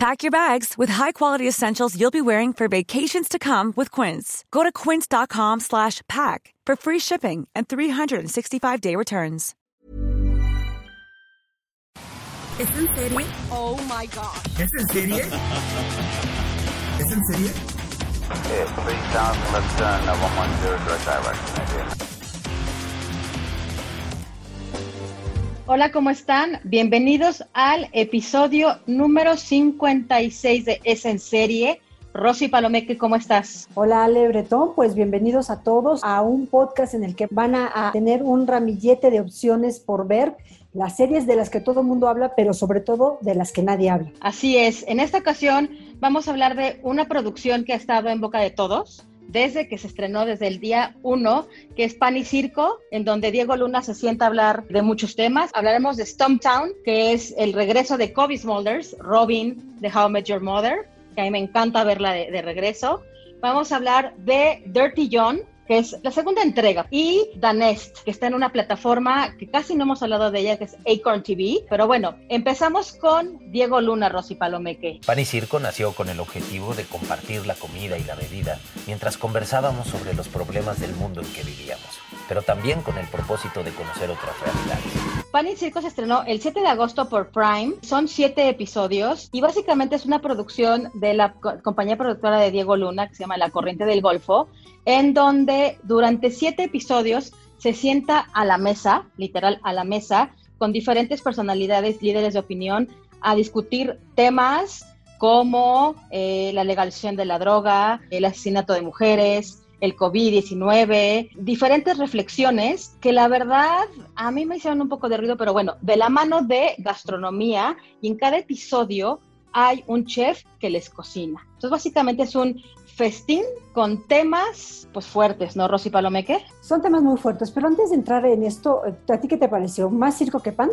Pack your bags with high-quality essentials you'll be wearing for vacations to come with Quince. Go to quince.com slash pack for free shipping and 365-day returns. ¿Es en serie? Oh my gosh. ¿Es en serie? ¿Es en serie? Okay, 3000, left turn, uh, 110, direct direction, Hola, ¿cómo están? Bienvenidos al episodio número 56 de Es en Serie. Rosy Palomeque, ¿cómo estás? Hola Ale Bretón, pues bienvenidos a todos a un podcast en el que van a, a tener un ramillete de opciones por ver, las series de las que todo el mundo habla, pero sobre todo de las que nadie habla. Así es, en esta ocasión vamos a hablar de una producción que ha estado en boca de todos desde que se estrenó desde el día 1, que es Pan y Circo, en donde Diego Luna se sienta a hablar de muchos temas. Hablaremos de Stumptown, que es el regreso de Kobe Smulders, Robin de How I Met Your Mother, que a mí me encanta verla de, de regreso. Vamos a hablar de Dirty John, que es la segunda entrega, y The que está en una plataforma que casi no hemos hablado de ella, que es Acorn TV. Pero bueno, empezamos con Diego Luna, Rosy Palomeque. Pan y Circo nació con el objetivo de compartir la comida y la bebida mientras conversábamos sobre los problemas del mundo en que vivíamos, pero también con el propósito de conocer otras realidades. Pan y Circo se estrenó el 7 de agosto por Prime. Son siete episodios y básicamente es una producción de la co- compañía productora de Diego Luna que se llama La Corriente del Golfo, en donde durante siete episodios se sienta a la mesa, literal a la mesa, con diferentes personalidades, líderes de opinión, a discutir temas como eh, la legalización de la droga, el asesinato de mujeres, el COVID-19, diferentes reflexiones que la verdad a mí me hicieron un poco de ruido, pero bueno, de la mano de gastronomía y en cada episodio hay un chef que les cocina. Entonces básicamente es un festín con temas pues fuertes, ¿no, Rosy Palomeque? Son temas muy fuertes, pero antes de entrar en esto, ¿a ti qué te pareció? ¿Más circo que pan?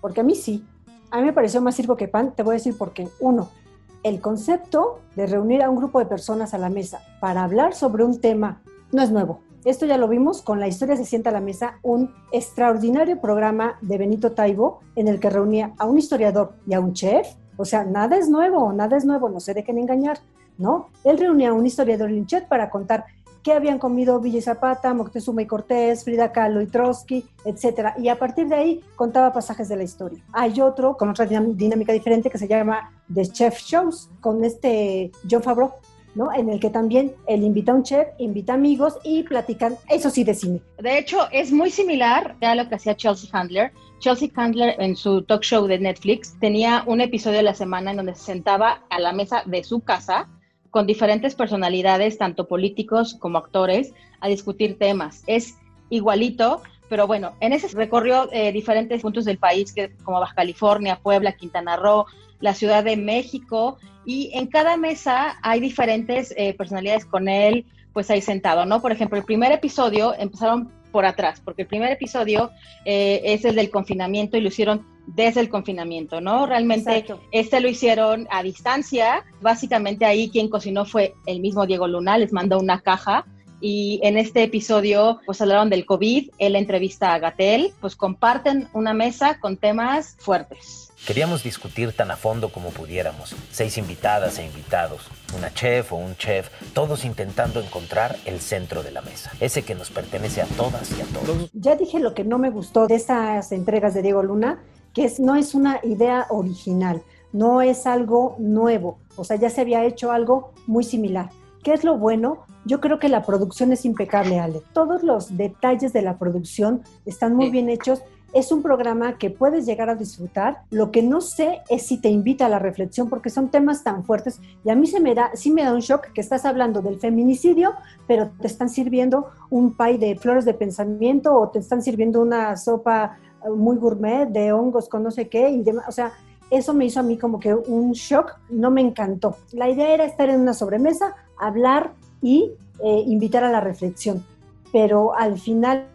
Porque a mí sí. A mí me pareció más circo que pan, te voy a decir por qué. Uno, el concepto de reunir a un grupo de personas a la mesa para hablar sobre un tema no es nuevo. Esto ya lo vimos con La historia se sienta a la mesa, un extraordinario programa de Benito Taibo en el que reunía a un historiador y a un chef. O sea, nada es nuevo, nada es nuevo, no se dejen engañar, ¿no? Él reunía a un historiador y un chef para contar qué habían comido Villa y Zapata, Moctezuma y Cortés, Frida Kahlo y Trotsky, etcétera. Y a partir de ahí contaba pasajes de la historia. Hay otro con otra dinámica diferente que se llama The Chef Shows, con este John Favreau, ¿no? En el que también él invita a un chef, invita amigos y platican, eso sí, de cine. De hecho, es muy similar a lo que hacía Chelsea Handler. Chelsea Handler en su talk show de Netflix tenía un episodio a la semana en donde se sentaba a la mesa de su casa con diferentes personalidades, tanto políticos como actores, a discutir temas. Es igualito, pero bueno, en ese recorrió eh, diferentes puntos del país, que, como Baja California, Puebla, Quintana Roo, la Ciudad de México, y en cada mesa hay diferentes eh, personalidades con él, pues ahí sentado, ¿no? Por ejemplo, el primer episodio empezaron por atrás, porque el primer episodio eh, es el del confinamiento y lo hicieron desde el confinamiento, ¿no? Realmente Exacto. este lo hicieron a distancia. Básicamente ahí quien cocinó fue el mismo Diego Luna, les mandó una caja y en este episodio pues hablaron del COVID, él entrevista a Gatel, pues comparten una mesa con temas fuertes. Queríamos discutir tan a fondo como pudiéramos, seis invitadas e invitados, una chef o un chef, todos intentando encontrar el centro de la mesa, ese que nos pertenece a todas y a todos. Ya dije lo que no me gustó de estas entregas de Diego Luna, que es, no es una idea original, no es algo nuevo, o sea, ya se había hecho algo muy similar. ¿Qué es lo bueno? Yo creo que la producción es impecable, Ale. Todos los detalles de la producción están muy bien hechos. Es un programa que puedes llegar a disfrutar. Lo que no sé es si te invita a la reflexión porque son temas tan fuertes y a mí se me da, sí me da un shock que estás hablando del feminicidio, pero te están sirviendo un pay de flores de pensamiento o te están sirviendo una sopa muy gourmet de hongos con no sé qué y demás. O sea, eso me hizo a mí como que un shock, no me encantó. La idea era estar en una sobremesa, hablar y eh, invitar a la reflexión, pero al final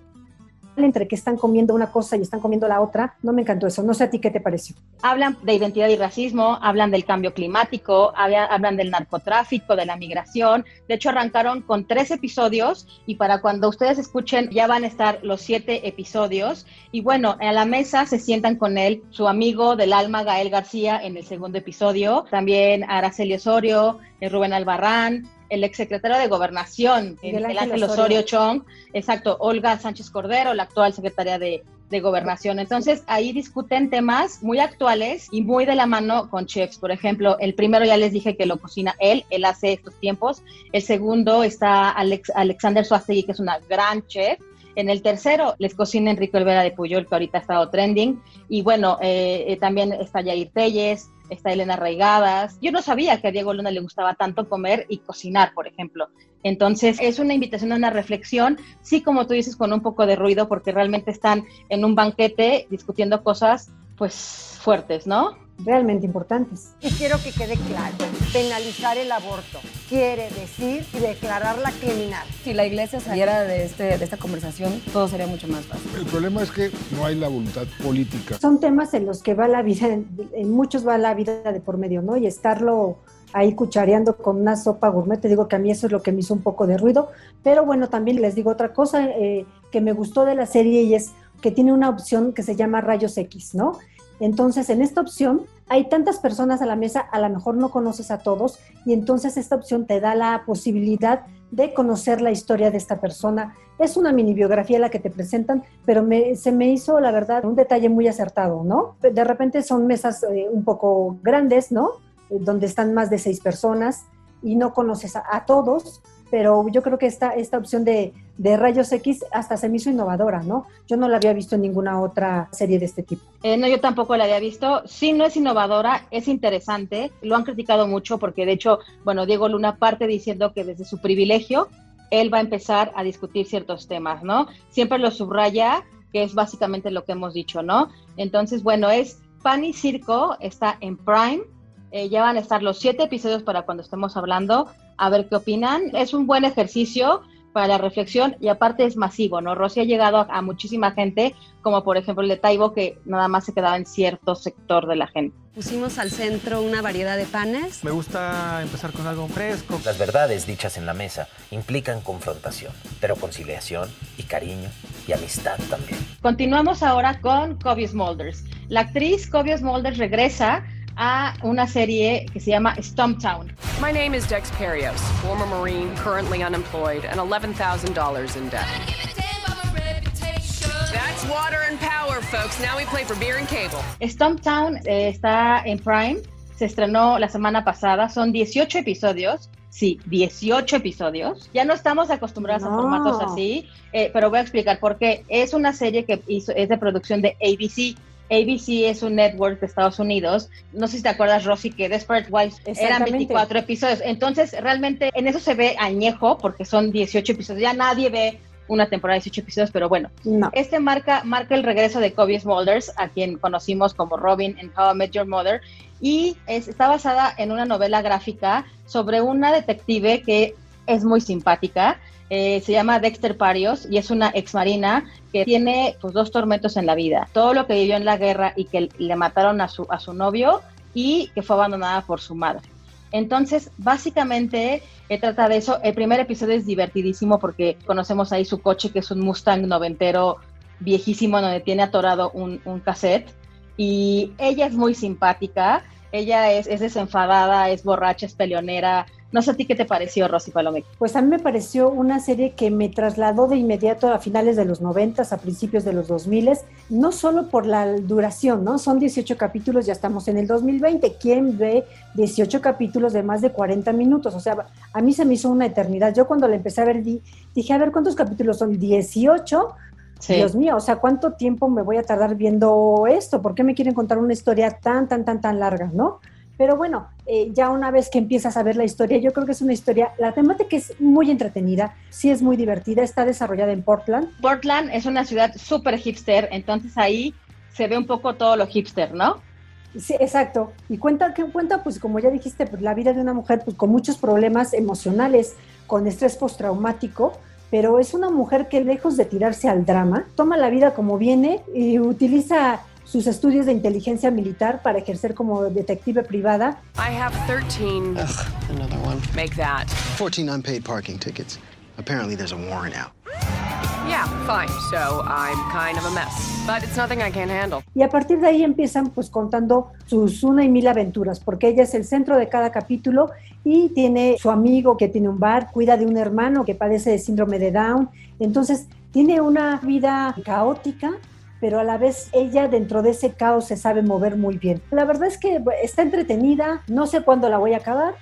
entre que están comiendo una cosa y están comiendo la otra. No me encantó eso. No sé a ti qué te pareció. Hablan de identidad y racismo, hablan del cambio climático, hablan del narcotráfico, de la migración. De hecho, arrancaron con tres episodios y para cuando ustedes escuchen ya van a estar los siete episodios. Y bueno, a la mesa se sientan con él, su amigo del alma, Gael García, en el segundo episodio. También Araceli Osorio, eh, Rubén Albarrán, el exsecretario de Gobernación, el, Ángel Osorio Chong, exacto, Olga Sánchez Cordero, la actual secretaria de, de Gobernación. Entonces, ahí discuten temas muy actuales y muy de la mano con chefs. Por ejemplo, el primero ya les dije que lo cocina él, él hace estos tiempos. El segundo está Alex, Alexander Suastegui, que es una gran chef. En el tercero les cocina Enrique Olvera de Puyol, que ahorita ha estado trending. Y bueno, eh, eh, también está Yair Telles, está Elena Raigadas. Yo no sabía que a Diego Luna le gustaba tanto comer y cocinar, por ejemplo. Entonces, es una invitación a una reflexión, sí, como tú dices, con un poco de ruido, porque realmente están en un banquete discutiendo cosas, pues, fuertes, ¿no? Realmente importantes. Y quiero que quede claro, penalizar el aborto quiere decir declararla criminal. Si la iglesia saliera de, este, de esta conversación, todo sería mucho más fácil. El problema es que no hay la voluntad política. Son temas en los que va la vida, en muchos va la vida de por medio, ¿no? Y estarlo ahí cuchareando con una sopa gourmet, te digo que a mí eso es lo que me hizo un poco de ruido, pero bueno, también les digo otra cosa eh, que me gustó de la serie y es que tiene una opción que se llama rayos X, ¿no? Entonces, en esta opción hay tantas personas a la mesa, a lo mejor no conoces a todos, y entonces esta opción te da la posibilidad de conocer la historia de esta persona. Es una mini biografía la que te presentan, pero se me hizo, la verdad, un detalle muy acertado, ¿no? De repente son mesas eh, un poco grandes, ¿no? Eh, donde están más de seis personas y no conoces a todos, pero yo creo que esta, esta opción de, rayos X hasta se me hizo innovadora, ¿no? Yo no la había visto en ninguna otra serie de este tipo. Eh, no, yo tampoco la había visto. Sí, no es innovadora, es interesante. Lo han criticado mucho porque, de hecho, bueno, Diego Luna parte diciendo que desde su privilegio él va a empezar a discutir ciertos temas, ¿no? Siempre lo subraya, que es básicamente lo que hemos dicho, ¿no? Entonces, bueno, es Pan y Circo, está en Prime. Eh, ya van a estar los siete episodios para cuando estemos hablando a ver qué opinan. Es un buen ejercicio para la reflexión y aparte es masivo, ¿no? Rosy ha llegado a, muchísima gente, como por ejemplo el de Taibo, que nada más se quedaba en cierto sector de la gente. Pusimos al centro una variedad de panes. Me gusta empezar con algo fresco. Las verdades dichas en la mesa implican confrontación, pero conciliación y cariño y amistad también. Continuamos ahora con Kobe Smulders. La actriz Kobe Smulders regresa a una serie que se llama Stumptown. My name is Dex Perios, former Marine, currently unemployed, and $11,000 in debt. That's water and power, folks. Now we play for beer and cable. Stumptown eh, está en Prime. Se estrenó la semana pasada. Son 18 episodios. Sí, 18 episodios. Ya no estamos acostumbrados a formatos así, eh, pero voy a explicar por qué. Es una serie que hizo, es de producción de ABC. ABC es un network de Estados Unidos. No sé si te acuerdas, Rosy, que Desperate Wives eran 24 episodios. Entonces, realmente en eso se ve añejo porque son 18 episodios. Ya nadie ve una temporada de 18 episodios, pero bueno. Este marca, marca el regreso de Kobe Smulders, a quien conocimos como Robin en How I Met Your Mother, y está basada en una novela gráfica sobre una detective que es muy simpática eh, se llama Dexter Parios y es una ex marina que tiene pues, dos tormentos en la vida. Todo lo que vivió en la guerra y que le mataron a su, a su novio y que fue abandonada por su madre. Entonces, básicamente, eh, trata de eso. El primer episodio es divertidísimo porque conocemos ahí su coche, que es un Mustang noventero viejísimo, donde tiene atorado un, un cassette. Y ella es muy simpática, ella es, es desenfadada, es borracha, es peleonera, no sé a ti qué te pareció, Rosy Palomé. Pues a mí me pareció una serie que me trasladó de inmediato a finales de los 90, a principios de los 2000, no solo por la duración, ¿no? Son 18 capítulos, ya estamos en el 2020. ¿Quién ve 18 capítulos de más de 40 minutos? O sea, a mí se me hizo una eternidad. Yo cuando la empecé a ver dije, a ver, ¿cuántos capítulos son? 18. Dios mío, o sea, ¿cuánto tiempo me voy a tardar viendo esto? ¿Por qué me quieren contar una historia tan, tan, tan, tan larga, no? Pero bueno, eh, ya una vez que empiezas a ver la historia, yo creo que es una historia, la temática es muy entretenida, sí es muy divertida, está desarrollada en Portland. Portland es una ciudad súper hipster, entonces ahí se ve un poco todo lo hipster, ¿no? Sí, exacto. Y cuenta, que cuenta, pues como ya dijiste, pues, la vida de una mujer pues, con muchos problemas emocionales, con estrés postraumático, pero es una mujer que lejos de tirarse al drama, toma la vida como viene y utiliza sus estudios de inteligencia militar para ejercer como detective privada. I have 13. Another one. Make that. 14 unpaid parking tickets. Apparently there's a warrant out. Yeah, fine. So I'm kind of a mess, but it's nothing I can't handle. Y a partir de ahí empiezan pues contando sus una y mil aventuras, porque ella es el centro de cada capítulo y tiene su amigo que tiene un bar, cuida de un hermano que padece de síndrome de Down. Entonces tiene una vida caótica, pero a la vez ella dentro de ese caos se sabe mover muy bien. La verdad es que está entretenida, no sé cuándo la voy a acabar,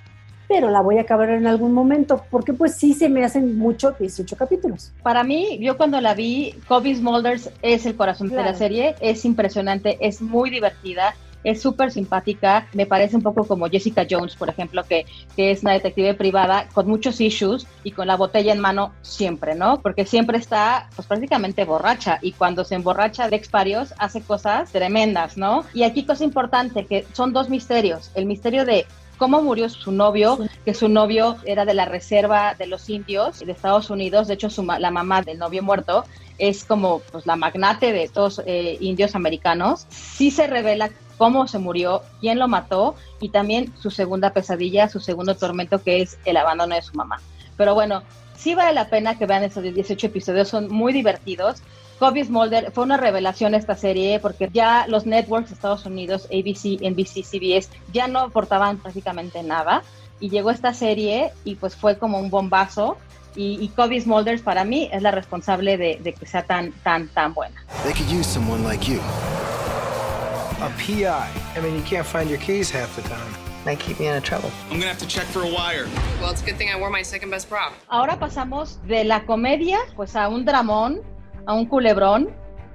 pero la voy a acabar en algún momento, porque pues sí se me hacen mucho 18 capítulos. Para mí, yo cuando la vi, Kobe Smulders es el corazón de la serie, es impresionante, es muy divertida, es súper simpática, me parece un poco como Jessica Jones, por ejemplo, que, que es una detective privada con muchos issues y con la botella en mano siempre, ¿no? Porque siempre está pues prácticamente borracha y cuando se emborracha de exparios hace cosas tremendas, ¿no? Y aquí cosa importante, que son dos misterios, el misterio de cómo murió su novio, que su novio era de la reserva de los indios de Estados Unidos, de hecho su, la mamá del novio muerto es como pues, la magnate de estos eh, indios americanos, sí se revela cómo se murió, quién lo mató y también su segunda pesadilla, su segundo tormento que es el abandono de su mamá. Pero bueno, sí vale la pena que vean estos 18 episodios, son muy divertidos. Kobe Smolder fue una revelación esta serie porque ya los networks de Estados Unidos, ABC, NBC, CBS, ya no aportaban prácticamente nada. Y llegó esta serie y pues fue como un bombazo. Y, y Kobe Smulders para mí es la responsable de, de, que sea tan, tan, tan buena. They could use someone like you. A PI. I mean, you can't find your keys half the time. Might keep me out of trouble. I'm gonna have to check for a wire. Well, it's a good thing I wore my second best prop. Ahora pasamos de la comedia pues a un dramón a un culebrón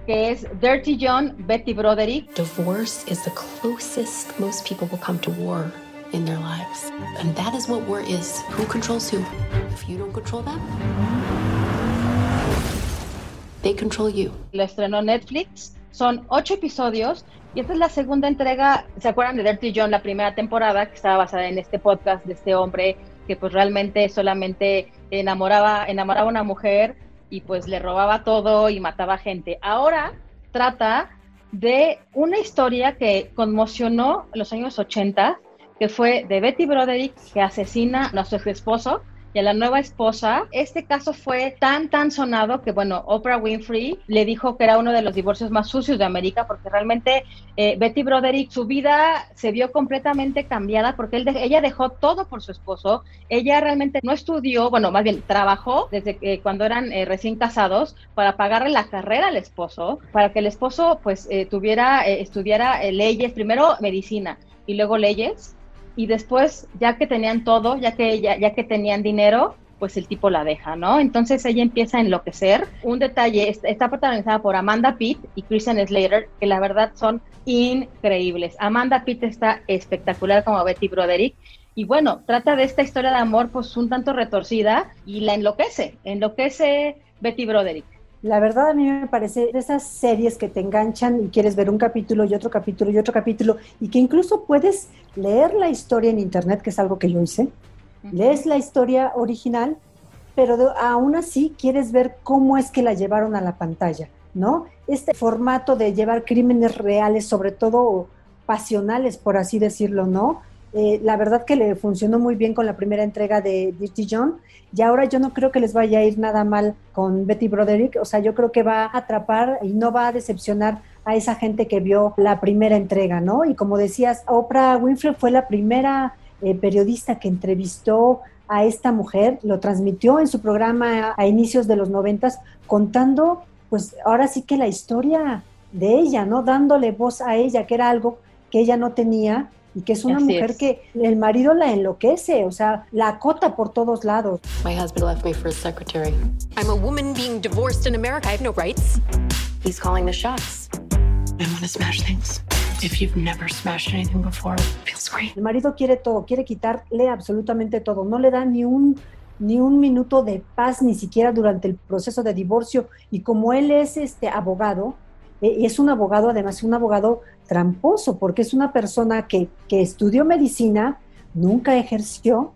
que es Dirty John, Betty Broderick. Divorce is the closest most people will come to war in their lives. And that is what war is. Who controls who? If you don't control them, they control you. Lo estrenó Netflix. Son ocho episodios y esta es la segunda entrega. ¿Se acuerdan de Dirty John, la primera temporada que estaba basada en este podcast de este hombre que pues realmente solamente enamoraba, enamoraba a una mujer y pues le robaba todo y mataba gente. Ahora trata de una historia que conmocionó los años 80, que fue de Betty Broderick que asesina a su esposo y a la nueva esposa. Este caso fue tan, tan sonado que, bueno, Oprah Winfrey le dijo que era uno de los divorcios más sucios de América porque realmente eh, Betty Broderick, su vida se vio completamente cambiada porque él de, ella dejó todo por su esposo. Ella realmente no estudió, bueno, más bien trabajó desde que cuando eran eh, recién casados para pagarle la carrera al esposo, para que el esposo pues eh, tuviera, estudiara leyes, primero medicina y luego leyes y después, ya que tenían todo, ya que, ya, ya que tenían dinero, pues el tipo la deja, ¿no? Entonces ella empieza a enloquecer. Un detalle, está protagonizada por Amanda Pitt y Christian Slater, que la verdad son increíbles. Amanda Pitt está espectacular como Betty Broderick. Y bueno, trata de esta historia de amor pues un tanto retorcida y la enloquece, enloquece Betty Broderick. La verdad a mí me parece de esas series que te enganchan y quieres ver un capítulo y otro capítulo y otro capítulo y que incluso puedes leer la historia en internet, que es algo que yo hice. Lees la historia original, pero de, aún así quieres ver cómo es que la llevaron a la pantalla, ¿no? Este formato de llevar crímenes reales, sobre todo pasionales, por así decirlo, ¿no? Eh, la verdad que le funcionó muy bien con la primera entrega de Dirty John y ahora yo no creo que les vaya a ir nada mal con Betty Broderick, o sea, yo creo que va a atrapar y no va a decepcionar a esa gente que vio la primera entrega, ¿no? Y como decías, Oprah Winfrey fue la primera eh, periodista que entrevistó a esta mujer, lo transmitió en su programa a, a inicios de los noventas, contando, pues ahora sí que la historia de ella, ¿no? Dándole voz a ella, que era algo que ella no tenía y que es una Así mujer es. que el marido la enloquece, o sea, la acota por todos lados. My husband left me for his secretary. I'm a woman being divorced in America. I have no rights. He's calling the shots. I want to smash things. If you've never smashed anything before, it feels great. El marido quiere todo, quiere quitarle absolutamente todo, no le da ni un ni un minuto de paz ni siquiera durante el proceso de divorcio y como él es este abogado, eh, es un abogado además un abogado tramposo porque es una persona que, que estudió medicina, nunca ejerció,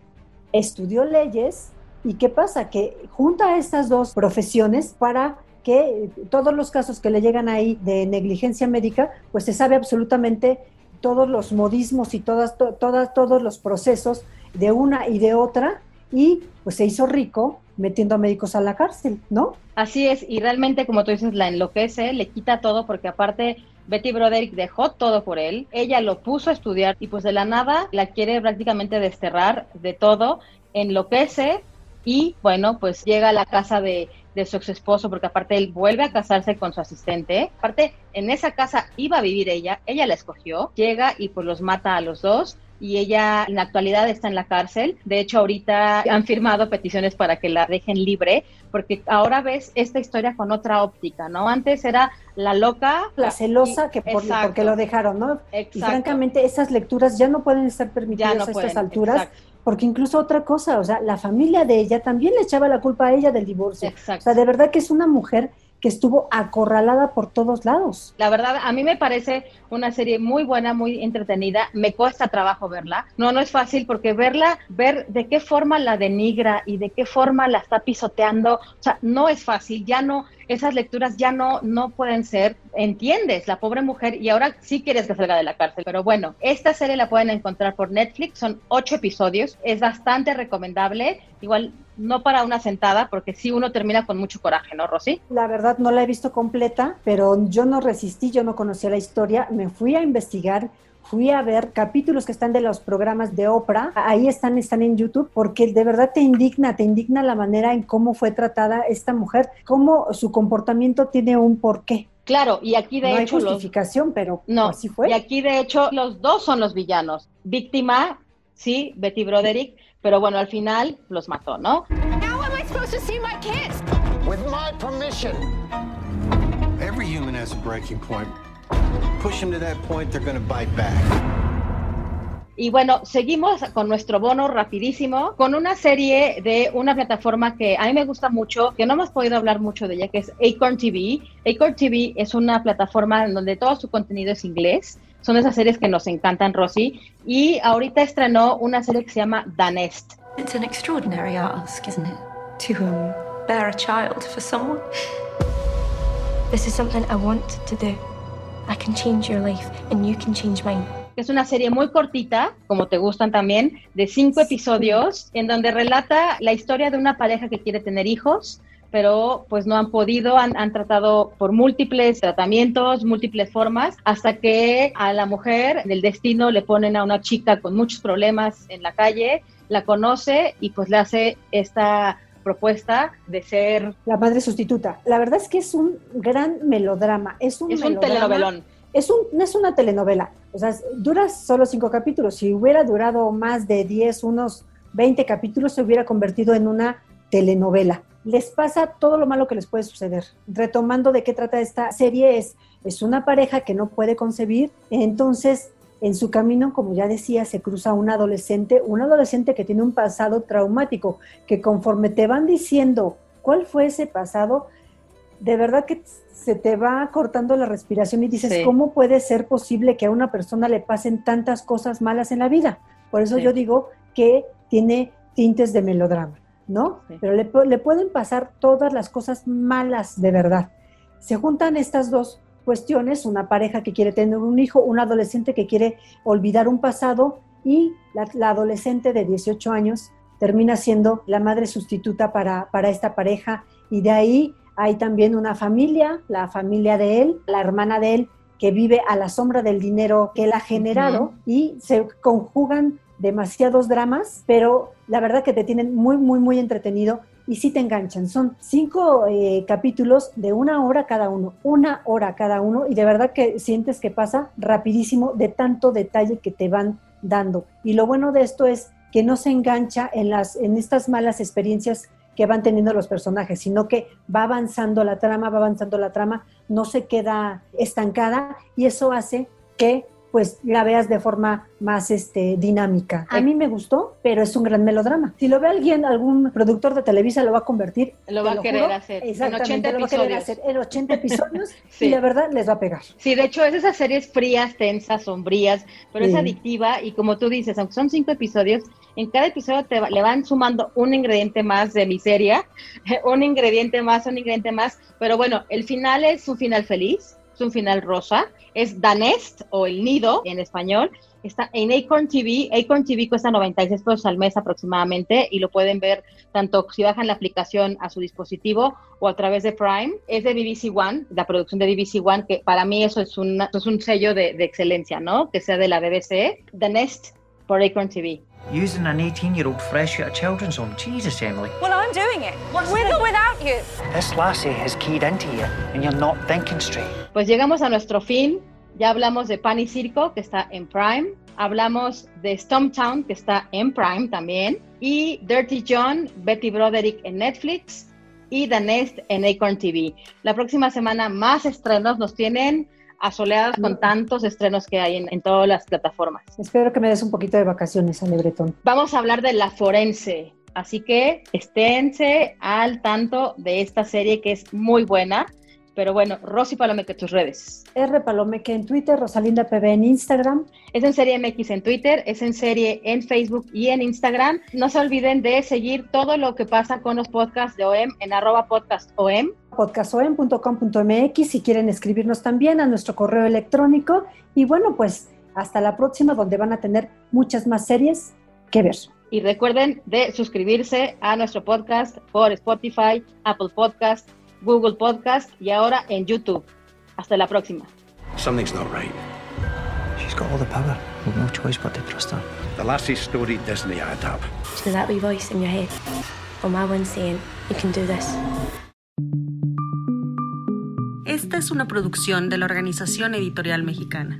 estudió leyes ¿Y qué pasa? Que junta estas dos profesiones para que todos los casos que le llegan ahí de negligencia médica, pues se sabe absolutamente todos los modismos y todas, todas, todos los procesos de una y de otra y pues se hizo rico metiendo a médicos a la cárcel, ¿no? Así es, y realmente como tú dices, la enloquece, le quita todo porque aparte Betty Broderick dejó todo por él, ella lo puso a estudiar y pues de la nada la quiere prácticamente desterrar de todo, enloquece y bueno, pues llega a la casa de, de su ex esposo, porque aparte él vuelve a casarse con su asistente. Aparte, en esa casa iba a vivir ella, ella la escogió, llega y pues los mata a los dos y ella en la actualidad está en la cárcel. De hecho, ahorita han firmado peticiones para que la dejen libre, porque ahora ves esta historia con otra óptica, ¿no? Antes era la loca. La celosa que por, porque lo dejaron, ¿no? Y francamente esas lecturas ya no pueden estar permitidas a estas alturas. Porque incluso otra cosa, o sea, la familia de ella también le echaba la culpa a ella del divorcio. O sea, de verdad que es una mujer que estuvo acorralada por todos lados. La verdad, a mí me parece una serie muy buena, muy entretenida. Me cuesta trabajo verla. No, no es fácil porque verla, ver de qué forma la denigra y de qué forma la está pisoteando, o sea, no es fácil. Ya no, esas lecturas ya no, no pueden ser, entiendes, la pobre mujer y ahora sí quieres que salga de la cárcel. Pero bueno, esta serie la pueden encontrar por Netflix, son ocho episodios, es bastante recomendable. Igual no para una sentada, porque sí uno termina con mucho coraje, ¿no, Rosy? La verdad no la he visto completa, pero yo no resistí, yo no conocía la historia, me fui a investigar, fui a ver capítulos que están de los programas de Oprah, ahí están, están en YouTube, porque de verdad te indigna, te indigna la manera en cómo fue tratada esta mujer, cómo su comportamiento tiene un porqué. Claro, y aquí de no hecho. Hay justificación, pero no, así fue. Y aquí de hecho los dos son los villanos. Víctima, sí, Betty Broderick, pero bueno, al final los mató, ¿no? How am I supposed to see my kids? With my permission. Every human has a breaking point. Push them to that point, they're going to bite back. Y bueno, seguimos con nuestro bono rapidísimo, con una serie de una plataforma que a mí me gusta mucho, que no hemos podido hablar mucho de ella, que es Acorn TV. Acorn TV es una plataforma en donde todo su contenido es inglés. Son esas series que nos encantan, Rosy. Y ahorita estrenó una serie que se llama The Nest. It's an extraordinary ask, isn't it? To um, bear a child for someone. This is something I want to do. I can change your life and you can change mine. Es una serie muy cortita, como te gustan también, de cinco episodios, en donde relata la historia de una pareja que quiere tener hijos, pero pues no han podido, han, han, tratado por múltiples tratamientos, múltiples formas, hasta que a la mujer del destino le ponen a una chica con muchos problemas en la calle, la conoce y pues le hace esta propuesta de ser la madre sustituta. La verdad es que es un gran melodrama, es un, es un telenovelón. Es, un, es una telenovela, o sea, dura solo cinco capítulos. Si hubiera durado más de 10, unos 20 capítulos, se hubiera convertido en una telenovela les pasa todo lo malo que les puede suceder. Retomando de qué trata esta serie, es, es una pareja que no puede concebir, entonces en su camino, como ya decía, se cruza un adolescente, un adolescente que tiene un pasado traumático, que conforme te van diciendo cuál fue ese pasado, de verdad que se te va cortando la respiración y dices, sí. ¿cómo puede ser posible que a una persona le pasen tantas cosas malas en la vida? Por eso sí. yo digo que tiene tintes de melodrama. ¿No? Sí. Pero le, le, pueden pasar todas las cosas malas de verdad. Se juntan estas dos cuestiones, una pareja que quiere tener un hijo, un adolescente que quiere olvidar un pasado y la, la adolescente de 18 años termina siendo la madre sustituta para, para esta pareja y de ahí hay también una familia, la familia de él, la hermana de él, que vive a la sombra del dinero que él ha generado uh -huh. y se conjugan demasiados dramas, pero la verdad que te tienen muy, muy, muy entretenido y sí te enganchan. Son cinco eh, capítulos de una hora cada uno, una hora cada uno y de verdad que sientes que pasa rapidísimo de tanto detalle que te van dando. Y lo bueno de esto es que no se engancha en, las, en estas malas experiencias que van teniendo los personajes, sino que va avanzando la trama, va avanzando la trama, no se queda estancada y eso hace que pues la veas de forma más este, dinámica. A mí me gustó, pero es un gran melodrama. Si lo ve alguien, algún productor de Televisa lo va a convertir. Lo va a querer hacer. Exactamente, lo va a querer hacer en 80 episodios y la verdad les va a pegar. Sí, de hecho es esas series frías, tensas, sombrías, pero es Sí. adictiva y como tú dices, aunque son cinco episodios, en cada episodio te va- le van sumando un ingrediente más de miseria, un ingrediente más, un ingrediente más, pero bueno, el final es un final feliz, es un final rosa, es The Nest o El Nido en español, está en Acorn TV, Acorn TV cuesta 96 pesos al mes aproximadamente y lo pueden ver tanto si bajan la aplicación a su dispositivo o a través de Prime. Es de BBC One, la producción de BBC One, que para mí eso es, eso es un sello de, de excelencia, ¿no? Que sea de la BBC. The Nest por Acorn TV. Using an 18 year old fresh out of children's home. Jesus, Emily. Well, I'm doing it. With or without you. This lassie has keyed into you, and you're not thinking straight. Pues llegamos a nuestro fin. Ya hablamos de Pan y Circo, que está en Prime. Hablamos de Stumptown, que está en Prime también. Y Dirty John, Betty Broderick en Netflix. Y The Nest en Acorn TV. La próxima semana más estrenos nos tienen asoleados con tantos estrenos que hay en, en todas las plataformas. Espero que me des un poquito de vacaciones, Ale Bretón. Vamos a hablar de La Forense. Así que esténse al tanto de esta serie que es muy buena. Pero bueno, Rosy Palomeque, tus redes. R. Palomeque en Twitter, Rosalinda PB en Instagram. Es en Serie MX en Twitter, es en Serie en Facebook y en Instagram. No se olviden de seguir todo lo que pasa con los podcasts de OEM en arroba podcast OEM. podcastoem.com.mx si quieren escribirnos también a nuestro correo electrónico. Y bueno, pues hasta la próxima donde van a tener muchas más series que ver. Y recuerden de suscribirse a nuestro podcast por Spotify, Apple Podcast, Google Podcast y ahora en YouTube. Hasta la próxima. Something's not right. She's got all the power. We've no choice but to trust her. The lassie's story doesn't add up. So that wee voice in your head, or my one saying, you can do this. Esta es una producción de la Organización Editorial Mexicana.